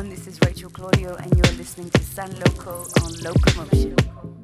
everyone. This is Rachel Claudio, and you're listening to San Loco on Locomotion.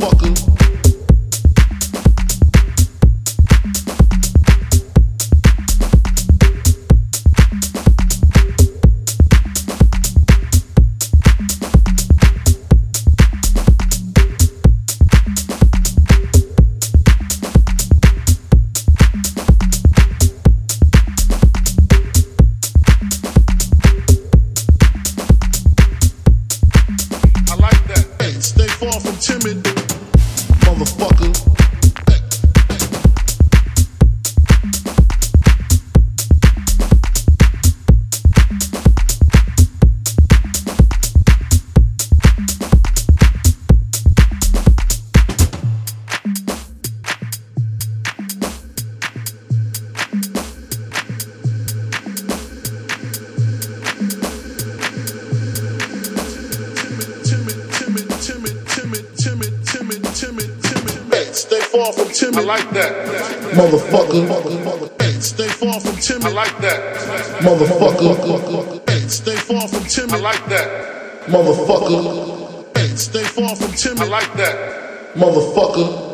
motherfucker. motherfucker. Hey, stay far from Timmy. I like that, motherfucker.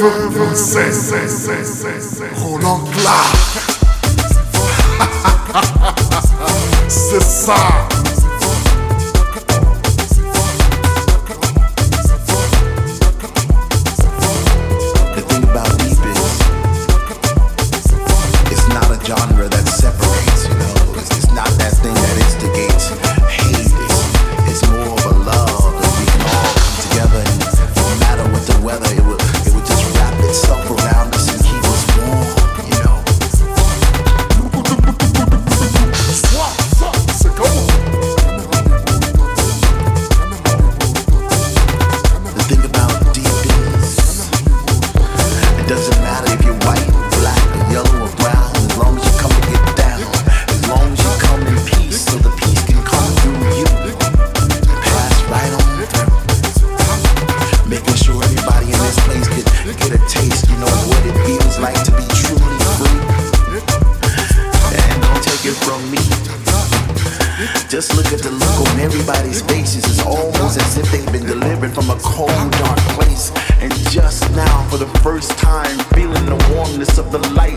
Gave Just the look on everybody's faces. It's almost as if they've been delivered from a cold, dark place. And just now, for the first time, feeling the warmness of the light,